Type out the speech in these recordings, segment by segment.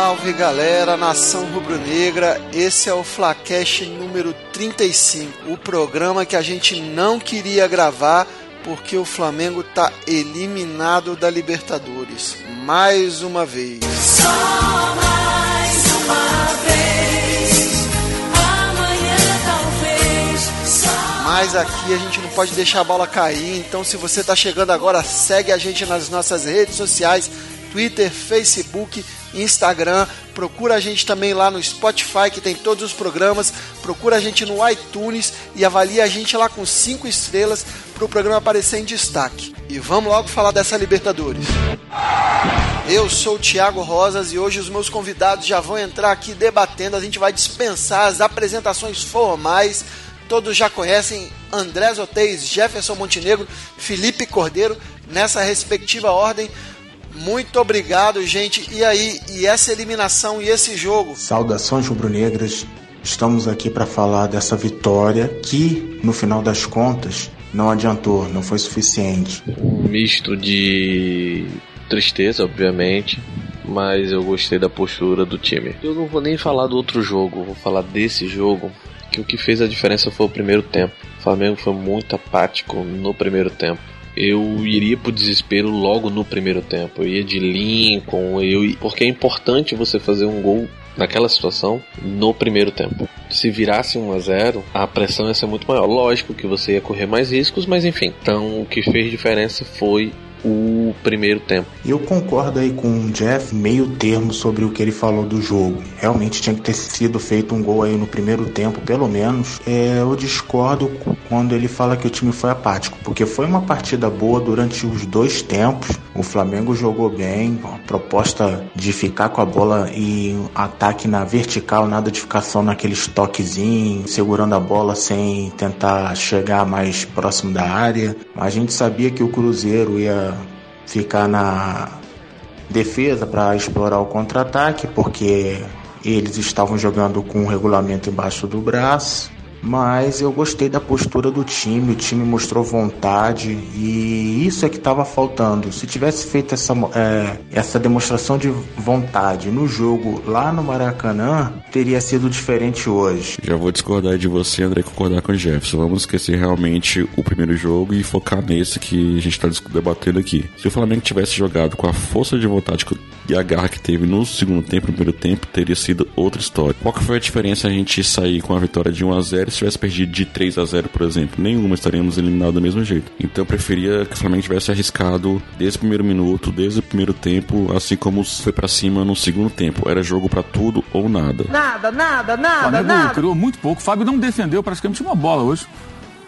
Salve galera, nação rubro-negra, esse é o Flacash número 35, o programa que a gente não queria gravar porque o Flamengo tá eliminado da Libertadores, mais uma vez. Só mais uma vez, amanhã talvez. Só Mas aqui a gente não pode deixar a bola cair, então se você tá chegando agora, segue a gente nas nossas redes sociais, Twitter, Facebook, Instagram, procura a gente também lá no Spotify, que tem todos os programas, procura a gente no iTunes e avalia a gente lá com 5 estrelas para o programa aparecer em destaque. E vamos logo falar dessa Libertadores. Eu sou o Thiago Rosas e hoje os meus convidados já vão entrar aqui debatendo. A gente vai dispensar as apresentações formais. Todos já conhecem André Oteis, Jefferson Montenegro, Felipe Cordeiro, nessa respectiva ordem. Muito obrigado, gente. E aí, e essa eliminação e esse jogo? Saudações rubro-negras. Estamos aqui para falar dessa vitória que, no final das contas, não adiantou, não foi suficiente. um misto de tristeza, obviamente, mas eu gostei da postura do time. Eu não vou nem falar do outro jogo, vou falar desse jogo, que o que fez a diferença foi o primeiro tempo. O Flamengo foi muito apático no primeiro tempo. Eu iria pro desespero logo no primeiro tempo. Eu ia de Lincoln, eu porque é importante você fazer um gol naquela situação no primeiro tempo. Se virasse 1 a 0, a pressão ia ser muito maior. Lógico que você ia correr mais riscos, mas enfim. Então o que fez diferença foi o primeiro tempo. Eu concordo aí com o Jeff, meio termo sobre o que ele falou do jogo. Realmente tinha que ter sido feito um gol aí no primeiro tempo, pelo menos. É, eu discordo quando ele fala que o time foi apático, porque foi uma partida boa durante os dois tempos. O Flamengo jogou bem, a proposta de ficar com a bola e ataque na vertical, nada de ficar só naqueles toquezinhos, segurando a bola sem tentar chegar mais próximo da área. A gente sabia que o Cruzeiro ia ficar na defesa para explorar o contra-ataque, porque eles estavam jogando com o regulamento embaixo do braço. Mas eu gostei da postura do time, o time mostrou vontade e isso é que estava faltando. Se tivesse feito essa, é, essa demonstração de vontade no jogo lá no Maracanã, teria sido diferente hoje. Já vou discordar de você, André, concordar com o Jefferson. Vamos esquecer realmente o primeiro jogo e focar nesse que a gente está debatendo aqui. Se o Flamengo tivesse jogado com a força de vontade e a garra que teve no segundo tempo, no primeiro tempo, teria sido outra história. Qual que foi a diferença a gente sair com a vitória de 1 a 0 se tivesse perdido de 3 a 0 por exemplo? Nenhuma, estaríamos eliminados do mesmo jeito. Então eu preferia que o Flamengo tivesse arriscado desde o primeiro minuto, desde o primeiro tempo, assim como foi para cima no segundo tempo. Era jogo para tudo ou nada. Nada, nada, O nada, Flamengo nada. criou muito pouco. O Fábio não defendeu praticamente uma bola hoje.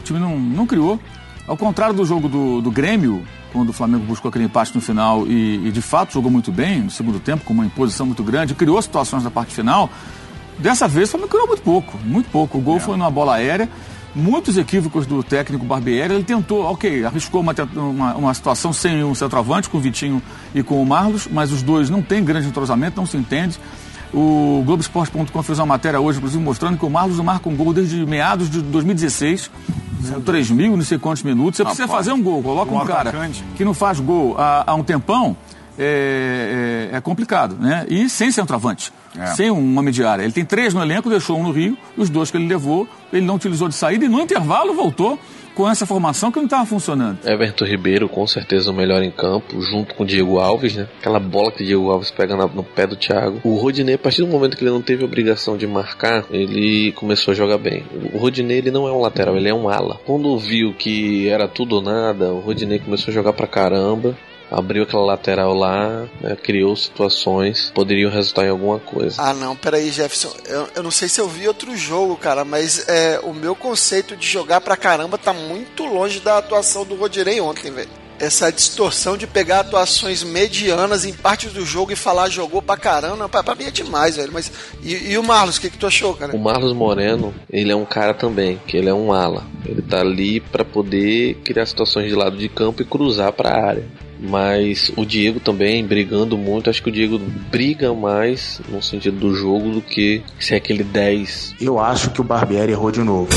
O time não, não criou. Ao contrário do jogo do, do Grêmio, quando o Flamengo buscou aquele empate no final e, e, de fato jogou muito bem no segundo tempo, com uma imposição muito grande, criou situações na parte final. Dessa vez o Flamengo criou muito pouco, muito pouco. O gol foi numa bola aérea, muitos equívocos do técnico Barbieri. Ele tentou, ok, arriscou uma, uma, uma situação sem um centroavante, com o Vitinho e com o Marlos, mas os dois não têm grande entrosamento, não se entende. O Globoesporte.com fez uma matéria hoje, inclusive, mostrando que o Marlos não marca um gol desde meados de 2016. São 3 mil, não sei quantos minutos. Você precisa fazer um gol, coloca um, Um cara atacante. que não faz gol há, há um tempão, é, é- é complicado, né? E sem centroavante, sem um homem de área. Ele tem três no elenco, deixou um no Rio, os dois que ele levou, ele não utilizou de saída e no intervalo voltou com essa formação que não estava funcionando. Everton Ribeiro, com certeza o melhor em campo, junto com o Diego Alves, né? Aquela bola que o Diego Alves pega na- no pé do Thiago. O Rodinei, a partir do momento que ele não teve obrigação de marcar, ele começou a jogar bem. O Rodinei, ele não é um lateral, ele é um ala. Quando viu que era tudo ou nada, o Rodinei começou a jogar pra caramba. Abriu aquela lateral lá, né, criou situações, poderiam resultar em alguma coisa. Ah, não, peraí, Jefferson. Eu, eu não sei se eu vi outro jogo, cara, mas é, o meu conceito de jogar pra caramba tá muito longe da atuação do Rodinei ontem, velho. Essa distorção de pegar atuações medianas em partes do jogo e falar jogou pra caramba, pra, pra mim é demais, velho. Mas e, e o Marlos, o que, que tu achou, cara? O Marlos Moreno, ele é um cara também, que ele é um ala. Ele tá ali pra poder criar situações de lado de campo e cruzar pra área. Mas o Diego também brigando muito. Acho que o Diego briga mais no sentido do jogo do que ser aquele 10. Eu acho que o Barbieri errou de novo.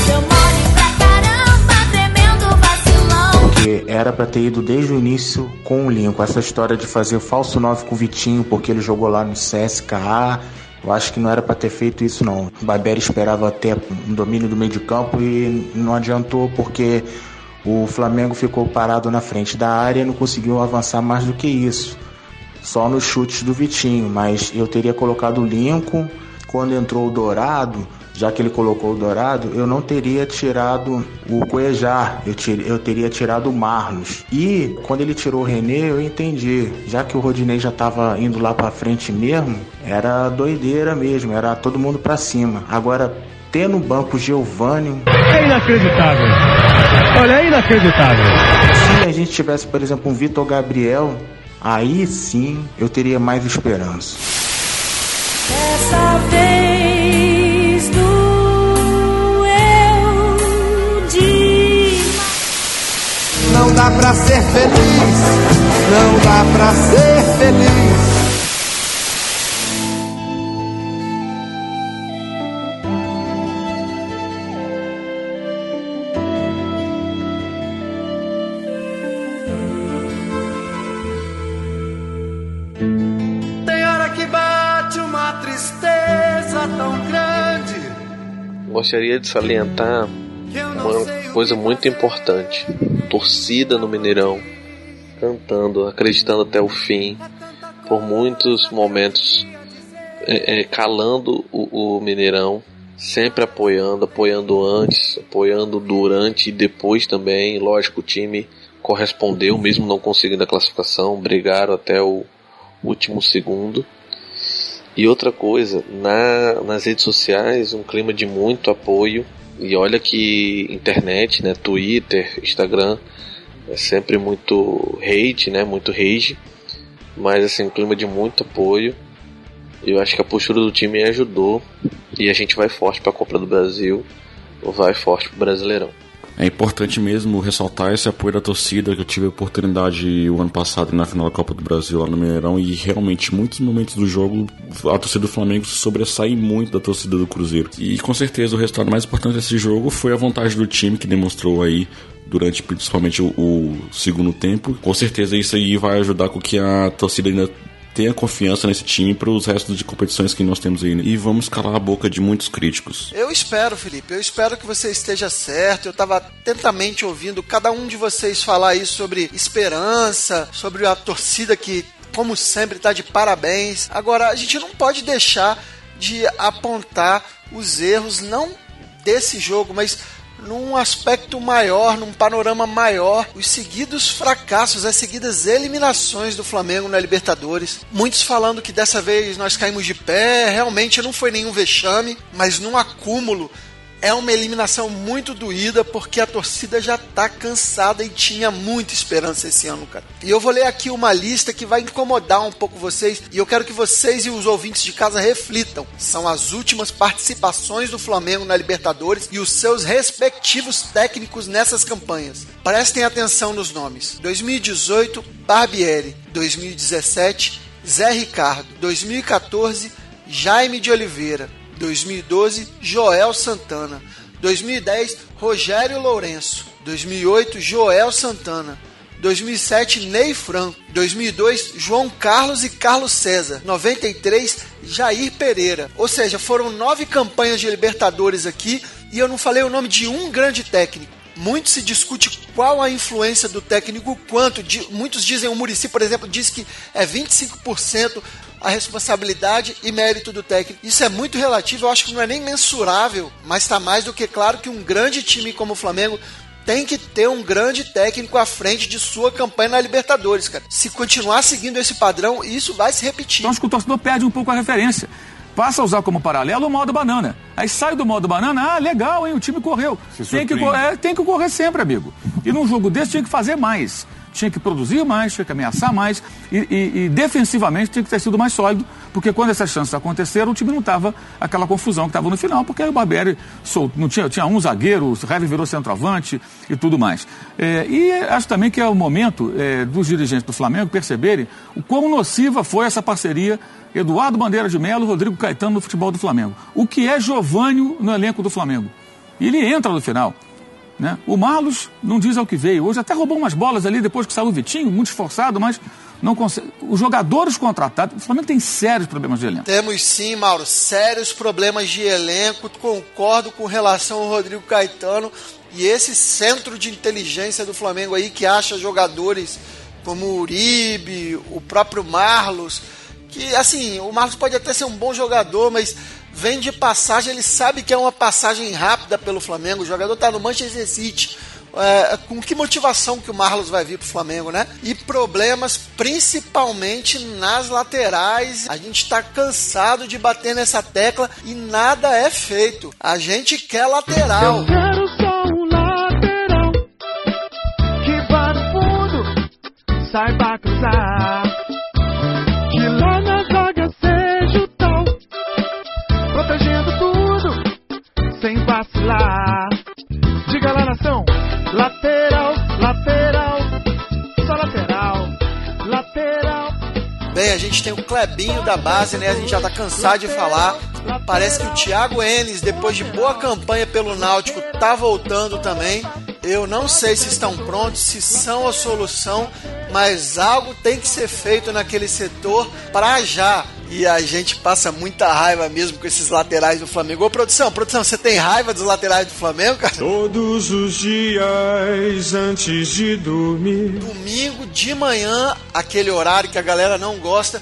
Porque era para ter ido desde o início com o Lincoln. Essa história de fazer falso 9 com o Vitinho, porque ele jogou lá no CSKA, eu acho que não era para ter feito isso não. O Barbieri esperava ter um domínio do meio de campo e não adiantou porque o Flamengo ficou parado na frente da área e não conseguiu avançar mais do que isso. Só nos chutes do Vitinho, mas eu teria colocado o Lincoln quando entrou o Dourado, já que ele colocou o Dourado, eu não teria tirado o Cuejar, eu, tir, eu teria tirado o Marlos. E quando ele tirou o René, eu entendi, já que o Rodinei já estava indo lá para frente mesmo, era doideira mesmo, era todo mundo para cima. Agora, ter no banco Giovanni. É inacreditável. Olha, é inacreditável. Se a gente tivesse, por exemplo, um Vitor Gabriel, aí sim eu teria mais esperança. Dessa vez doeu demais. Não dá pra ser feliz, não dá pra ser Gostaria de salientar uma coisa muito importante: torcida no Mineirão, cantando, acreditando até o fim, por muitos momentos é, é, calando o, o Mineirão, sempre apoiando, apoiando antes, apoiando durante e depois também. Lógico, o time correspondeu, mesmo não conseguindo a classificação, brigaram até o último segundo. E outra coisa, na, nas redes sociais, um clima de muito apoio. E olha que internet, né, Twitter, Instagram, é sempre muito hate, né, muito rage. Mas assim, um clima de muito apoio. Eu acho que a postura do time ajudou. E a gente vai forte para a Copa do Brasil. Vai forte pro Brasileirão. É importante mesmo ressaltar esse apoio da torcida que eu tive a oportunidade o ano passado na final da Copa do Brasil lá no Mineirão e realmente muitos momentos do jogo a torcida do Flamengo sobressai muito da torcida do Cruzeiro. E com certeza o resultado mais importante desse jogo foi a vontade do time que demonstrou aí durante principalmente o, o segundo tempo. Com certeza isso aí vai ajudar com que a torcida ainda tenha confiança nesse time para os restos de competições que nós temos aí. né? E vamos calar a boca de muitos críticos. Eu espero, Felipe, eu espero que você esteja certo. Eu estava atentamente ouvindo cada um de vocês falar isso sobre esperança, sobre a torcida que, como sempre, está de parabéns. Agora, a gente não pode deixar de apontar os erros, não desse jogo, mas num aspecto maior, num panorama maior, os seguidos fracassos, as seguidas eliminações do Flamengo na Libertadores. Muitos falando que dessa vez nós caímos de pé, realmente não foi nenhum vexame, mas num acúmulo é uma eliminação muito doída porque a torcida já tá cansada e tinha muita esperança esse ano, cara. E eu vou ler aqui uma lista que vai incomodar um pouco vocês e eu quero que vocês e os ouvintes de casa reflitam. São as últimas participações do Flamengo na Libertadores e os seus respectivos técnicos nessas campanhas. Prestem atenção nos nomes. 2018, Barbieri. 2017, Zé Ricardo. 2014, Jaime de Oliveira. 2012, Joel Santana. 2010, Rogério Lourenço. 2008, Joel Santana. 2007, Ney Franco. 2002, João Carlos e Carlos César. 93, Jair Pereira. Ou seja, foram nove campanhas de Libertadores aqui e eu não falei o nome de um grande técnico. Muito se discute qual a influência do técnico, quanto. Di- muitos dizem, o Murici, por exemplo, diz que é 25% a responsabilidade e mérito do técnico. Isso é muito relativo, eu acho que não é nem mensurável, mas está mais do que claro que um grande time como o Flamengo tem que ter um grande técnico à frente de sua campanha na Libertadores, cara. Se continuar seguindo esse padrão, isso vai se repetir. Então acho que o torcedor perde um pouco a referência. Passa a usar como paralelo o modo banana. Aí sai do modo banana, ah, legal, hein? O time correu. Tem que, é, tem que correr sempre, amigo. E num jogo desse tinha que fazer mais. Tinha que produzir mais, tinha que ameaçar mais. E, e- e defensivamente tinha que ter sido mais sólido, porque quando essas chances aconteceram, o time não estava aquela confusão que estava no final, porque aí o Barbieri não tinha, tinha um zagueiro, o Heavy virou centroavante e tudo mais. É, e acho também que é o momento é, dos dirigentes do Flamengo perceberem o quão nociva foi essa parceria Eduardo Bandeira de Melo, Rodrigo Caetano no futebol do Flamengo. O que é Giovânio no elenco do Flamengo? Ele entra no final. Né? O Marlos não diz ao que veio. Hoje até roubou umas bolas ali depois que saiu o Vitinho, muito esforçado, mas não consegue. Os jogadores contratados, o Flamengo tem sérios problemas de elenco. Temos sim, Mauro, sérios problemas de elenco. Concordo com relação ao Rodrigo Caetano e esse centro de inteligência do Flamengo aí que acha jogadores como o Uribe, o próprio Marlos, que assim, o Marlos pode até ser um bom jogador, mas vem de passagem, ele sabe que é uma passagem rápida pelo Flamengo. O jogador está no Manchester City. É, com que motivação que o Marlos vai vir para o Flamengo, né? E problemas principalmente nas laterais. A gente está cansado de bater nessa tecla e nada é feito. A gente quer lateral. Eu quero Bem, a gente tem o Clebinho da base, né? A gente já tá cansado de falar. Parece que o Thiago Enes, depois de boa campanha pelo Náutico, tá voltando também. Eu não sei se estão prontos, se são a solução, mas algo tem que ser feito naquele setor para já. E a gente passa muita raiva mesmo com esses laterais do Flamengo. Ô, produção, produção, você tem raiva dos laterais do Flamengo, cara? Todos os dias antes de dormir. Domingo de manhã, aquele horário que a galera não gosta,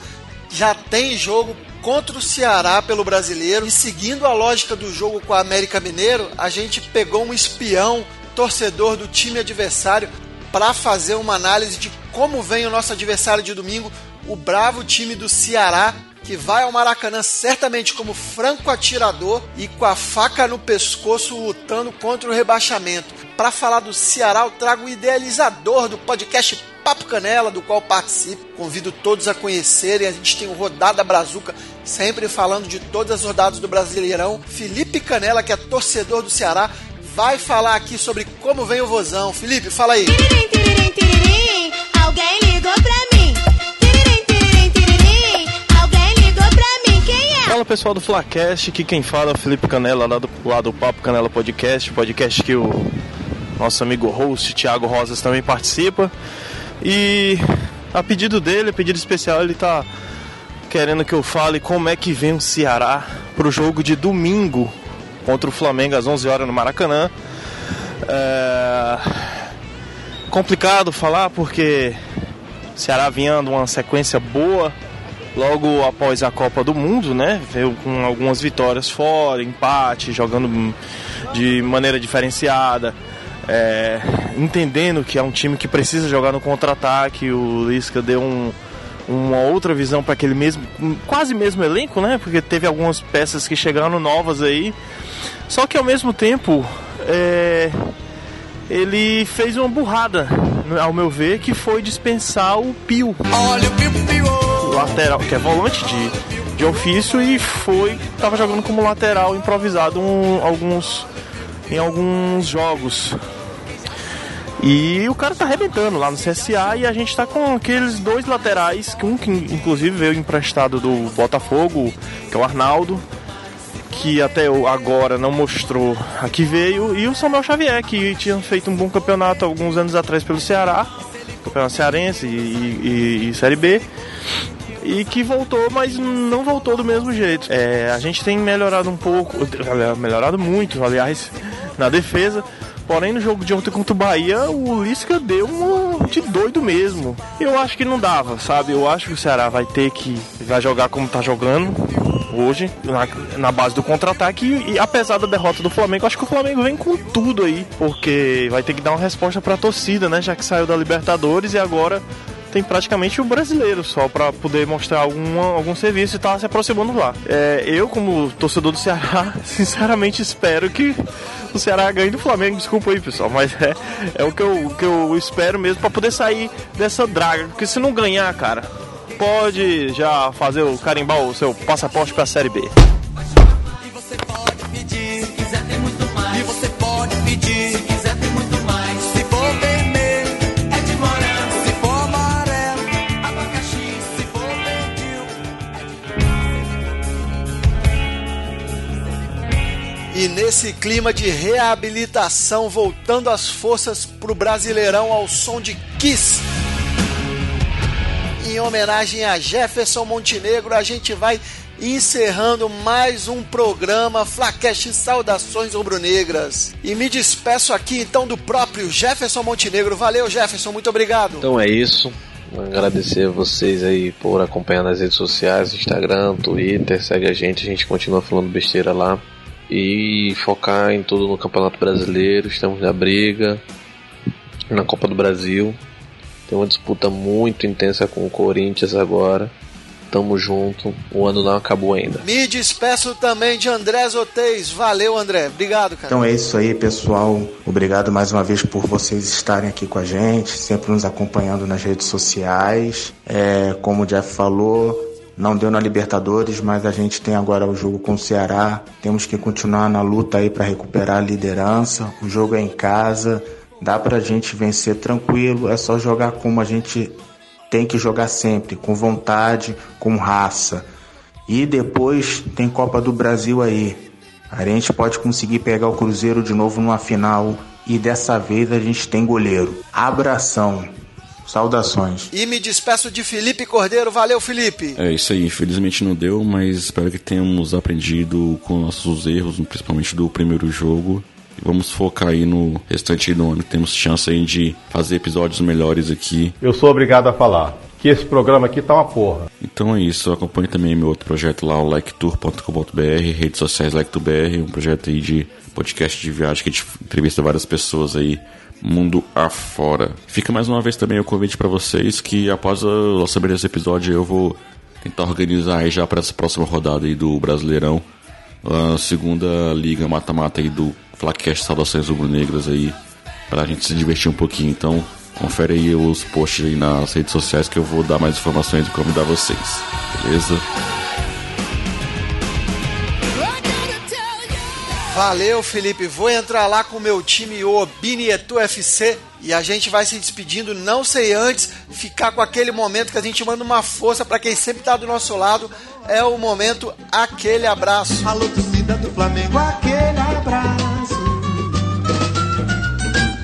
já tem jogo contra o Ceará pelo brasileiro. E seguindo a lógica do jogo com a América Mineiro, a gente pegou um espião, torcedor do time adversário, para fazer uma análise de como vem o nosso adversário de domingo, o bravo time do Ceará. Que vai ao Maracanã certamente como franco atirador e com a faca no pescoço lutando contra o rebaixamento. Para falar do Ceará, eu trago o idealizador do podcast Papo Canela, do qual participo. Convido todos a conhecerem. A gente tem o Rodada Brazuca, sempre falando de todas as rodadas do Brasileirão. Felipe Canela, que é torcedor do Ceará, vai falar aqui sobre como vem o Vozão. Felipe, fala aí. Alguém ligou pra mim. Fala pessoal do Flacast, aqui quem fala é o Felipe Canela, lá do, lá do Papo Canela Podcast, podcast que o nosso amigo host Thiago Rosas também participa. E a pedido dele, a pedido especial, ele tá querendo que eu fale como é que vem o Ceará pro jogo de domingo contra o Flamengo às 11 horas no Maracanã. É... Complicado falar porque o Ceará vinha numa sequência boa logo após a Copa do Mundo, né? Veio com algumas vitórias fora, empate, jogando de maneira diferenciada. é, entendendo que é um time que precisa jogar no contra-ataque, o Lisca deu um, uma outra visão para aquele mesmo, quase mesmo elenco, né? Porque teve algumas peças que chegaram novas aí. Só que ao mesmo tempo, é, ele fez uma burrada, ao meu ver, que foi dispensar o Pio. Olha o piu piu. Lateral, que é volante de, de ofício e foi. tava jogando como lateral improvisado um- alguns, em alguns jogos. E o cara tá arrebentando lá no CSA e a gente tá com aqueles dois laterais, que um que inclusive veio emprestado do Botafogo, que é o Arnaldo, que até agora não mostrou a que veio, e o Samuel Xavier, que tinha feito um bom campeonato alguns anos atrás pelo Ceará, campeonato cearense e, e- e Série B. E que voltou, mas não voltou do mesmo jeito. É, a gente tem melhorado um pouco, melhorado muito, aliás, na defesa. Porém, no jogo de ontem contra o Bahia, o Lisca deu um de doido mesmo. Eu acho que não dava, sabe? Eu acho que o Ceará vai ter que. Vai jogar como tá jogando hoje, na, na base do contra-ataque. E, e apesar da derrota do Flamengo, acho que o Flamengo vem com tudo aí. Porque vai ter que dar uma resposta pra torcida, né? Já que saiu da Libertadores e agora tem praticamente o brasileiro só pra poder mostrar alguma, algum serviço e tá se aproximando lá. É, eu, como torcedor do Ceará, sinceramente espero que o Ceará ganhe do Flamengo. Desculpa aí, pessoal, mas é, é o, que eu, o que eu espero mesmo pra poder sair dessa draga. Porque se não ganhar, cara, pode já fazer o carimbar o seu passaporte pra Série B. nesse clima de reabilitação, voltando as forças pro Brasileirão ao som de Kiss. Em homenagem a Jefferson Montenegro, a gente vai encerrando mais um programa Flacast Saudações Rubro-Negras. E me despeço aqui então do próprio Jefferson Montenegro. Valeu, Jefferson, muito obrigado. Então é isso. Agradecer a vocês aí por acompanhar nas redes sociais, Instagram, Twitter, segue a gente, a gente continua falando besteira lá. E focar em tudo no Campeonato Brasileiro, estamos na briga, na Copa do Brasil. Tem uma disputa muito intensa com o Corinthians agora. Tamo junto, o ano não acabou ainda. Me despeço também de André Zotez. Valeu, André. Obrigado, cara. Então é isso aí, pessoal. Obrigado mais uma vez por vocês estarem aqui com a gente, sempre nos acompanhando nas redes sociais. É, como o Jeff falou, não deu na Libertadores, mas a gente tem agora o jogo com o Ceará. Temos que continuar na luta aí para recuperar a liderança. O jogo é em casa, dá pra gente vencer tranquilo, é só jogar como a gente tem que jogar sempre, com vontade, com raça. E depois tem Copa do Brasil aí. A gente pode conseguir pegar o Cruzeiro de novo numa final e dessa vez a gente tem goleiro. Abração. Saudações. E me despeço de Felipe Cordeiro. Valeu, Felipe. É isso aí, infelizmente não deu, mas espero que tenhamos aprendido com nossos erros, principalmente do primeiro jogo. E vamos focar aí no restante do ano. Temos chance aí de fazer episódios melhores aqui. Eu sou obrigado a falar que esse programa aqui tá uma porra. Então é isso, acompanhe também meu outro projeto lá, o liketour.com.br, redes sociais liketour.br, um projeto aí de podcast de viagem que a gente entrevista várias pessoas aí mundo afora. Fica mais uma vez também o convite para vocês que após o lançamento desse episódio eu vou tentar organizar aí já para essa próxima rodada aí do Brasileirão, a segunda liga mata-mata aí do Flacast Saudações Rubro-Negras aí, pra gente se divertir um pouquinho. Então, confere aí os posts aí nas redes sociais que eu vou dar mais informações e convidar vocês. Beleza? Valeu, Felipe. Vou entrar lá com o meu time, o Binietu FC, e a gente vai se despedindo. Não sei antes ficar com aquele momento que a gente manda uma força para quem sempre tá do nosso lado. É o momento aquele abraço. Alô, torcida do Flamengo, aquele abraço.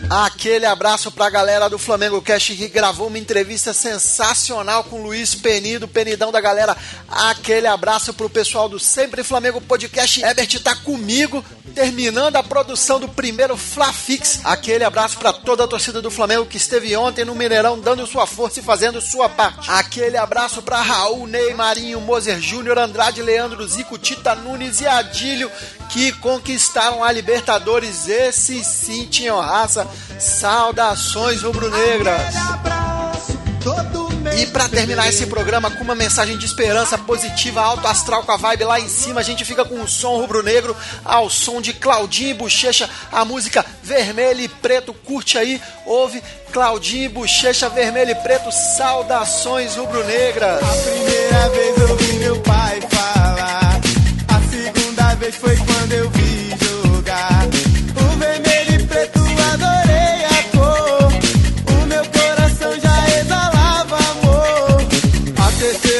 Aquele abraço pra galera do Flamengo Cash que gravou uma entrevista sensacional com o Luiz Penido, Penidão da galera. Aquele abraço pro pessoal do Sempre Flamengo Podcast. Herbert tá comigo, terminando a produção do primeiro Flafix. Aquele abraço pra toda a torcida do Flamengo que esteve ontem no Mineirão dando sua força e fazendo sua parte. Aquele abraço pra Raul, Ney, Marinho, Moser Júnior, Andrade, Leandro, Zico, Tita Nunes e Adílio que conquistaram a Libertadores. Esses sim tinham raça. Saudações rubro-negras. E para terminar esse programa com uma mensagem de esperança positiva, alto astral com a vibe lá em cima, a gente fica com o som rubro-negro ao som de Claudinho e Bochecha, a música Vermelho e Preto. Curte aí, ouve Claudinho e Bochecha, Vermelho e Preto. Saudações rubro-negras. A primeira vez eu vi meu pai falar. A segunda vez foi quando eu vi Yeah. this.